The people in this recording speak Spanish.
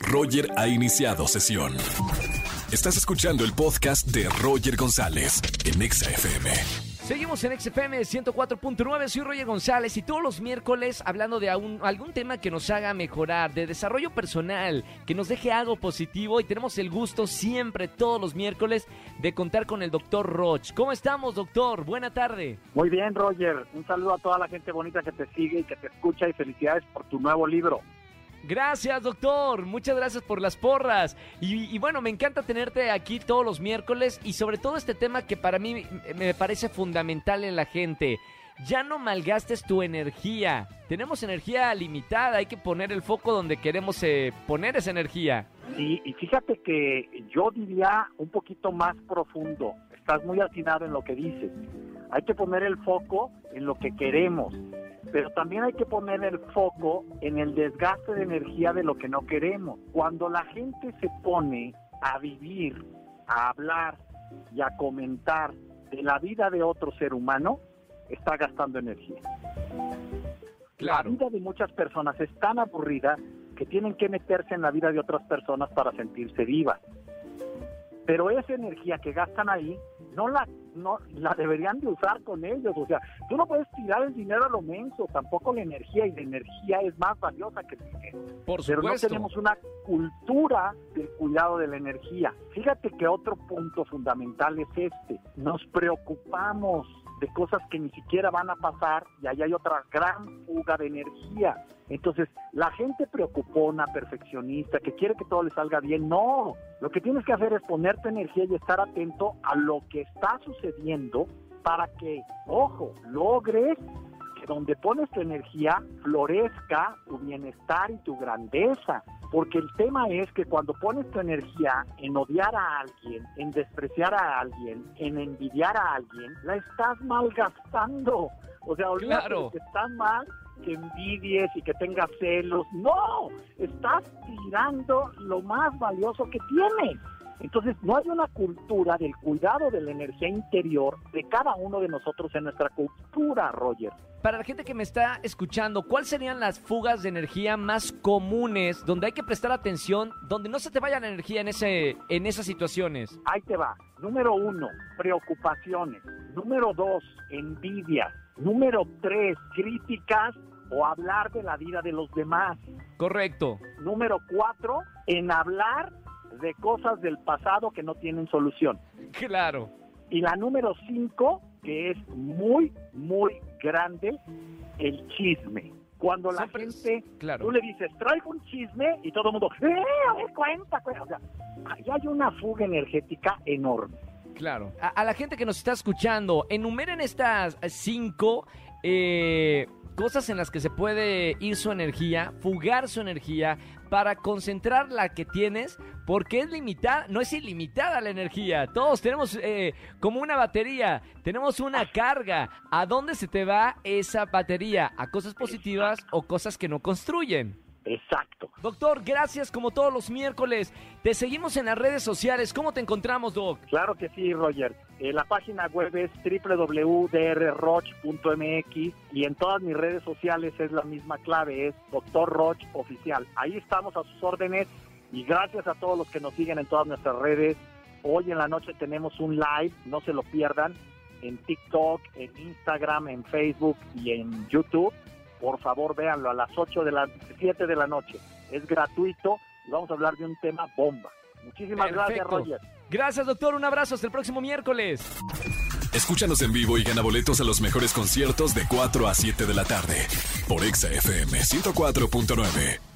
Roger ha iniciado sesión. Estás escuchando el podcast de Roger González en Exa FM. Seguimos en XFM 104.9, soy Roger González y todos los miércoles hablando de algún, algún tema que nos haga mejorar, de desarrollo personal, que nos deje algo positivo y tenemos el gusto siempre, todos los miércoles, de contar con el doctor Roch. ¿Cómo estamos, doctor? Buena tarde. Muy bien, Roger. Un saludo a toda la gente bonita que te sigue y que te escucha y felicidades por tu nuevo libro. Gracias, doctor. Muchas gracias por las porras. Y, bueno, me encanta tenerte aquí todos los miércoles y sobre todo este tema que para mí me parece fundamental en la gente. Ya no malgastes tu energía. Tenemos energía limitada, hay que poner el foco donde queremos eh, poner esa energía. Sí, y fíjate que yo diría un poquito más profundo. Estás muy atinado en lo que dices. Hay que poner el foco en lo que queremos pero también hay que poner el foco en el desgaste de energía de lo que no queremos. Cuando la gente se pone a vivir, a hablar y a comentar de la vida de otro ser humano, está gastando energía. La vida de muchas personas es tan aburrida que tienen que meterse en la vida de otras personas para sentirse vivas. Pero esa energía que gastan ahí no la no la deberían de usar con ellos, o sea, tú no puedes tirar el dinero a lo menso, tampoco la energía y la energía es más valiosa que el dinero. Por Pero no tenemos una cultura del cuidado de la energía. Fíjate que otro punto fundamental es este, nos preocupamos de cosas que ni siquiera van a pasar y ahí hay otra gran fuga de energía. Entonces, la gente preocupona, perfeccionista, que quiere que todo le salga bien, no. Lo que tienes que hacer es ponerte energía y estar atento a lo que está sucediendo para que, ojo, logres que donde pones tu energía florezca tu bienestar y tu grandeza. Porque el tema es que cuando pones tu energía en odiar a alguien, en despreciar a alguien, en envidiar a alguien, la estás malgastando. O sea, olvídate que estás mal que envidies y que tengas celos. No, estás tirando lo más valioso que tienes. Entonces, no hay una cultura del cuidado de la energía interior de cada uno de nosotros en nuestra cultura, Roger. Para la gente que me está escuchando, ¿cuáles serían las fugas de energía más comunes donde hay que prestar atención, donde no se te vaya la energía en, ese, en esas situaciones? Ahí te va. Número uno, preocupaciones. Número dos, envidia. Número tres, críticas o hablar de la vida de los demás. Correcto. Número cuatro, en hablar de cosas del pasado que no tienen solución. Claro. Y la número cinco, que es muy, muy grande, el chisme. Cuando la gente, claro. tú le dices, traigo un chisme y todo el mundo, ¡eh! A ver, cuenta, cuenta. O sea, ahí hay una fuga energética enorme. Claro. A, la gente que nos está escuchando, enumeren estas cinco eh, cosas en las que se puede ir su energía, fugar su energía para concentrar la que tienes, porque es limitada, no es ilimitada la energía. Todos tenemos eh, como una batería, tenemos una carga. ¿A dónde se te va esa batería? ¿A cosas positivas o cosas que no construyen? Exacto. Doctor, gracias como todos los miércoles. Te seguimos en las redes sociales. ¿Cómo te encontramos, Doc? Claro que sí, Roger. Eh, la página web es www.drroch.mx y en todas mis redes sociales es la misma clave, es Doctor Roch Oficial. Ahí estamos a sus órdenes y gracias a todos los que nos siguen en todas nuestras redes. Hoy en la noche tenemos un live, no se lo pierdan, en TikTok, en Instagram, en Facebook y en YouTube por favor véanlo a las 8 de las 7 de la noche. Es gratuito vamos a hablar de un tema bomba. Muchísimas gracias, Roger. Gracias, doctor. Un abrazo. Hasta el próximo miércoles. Escúchanos en vivo y gana boletos a los mejores conciertos de 4 a 7 de la tarde por Exa FM 104.9.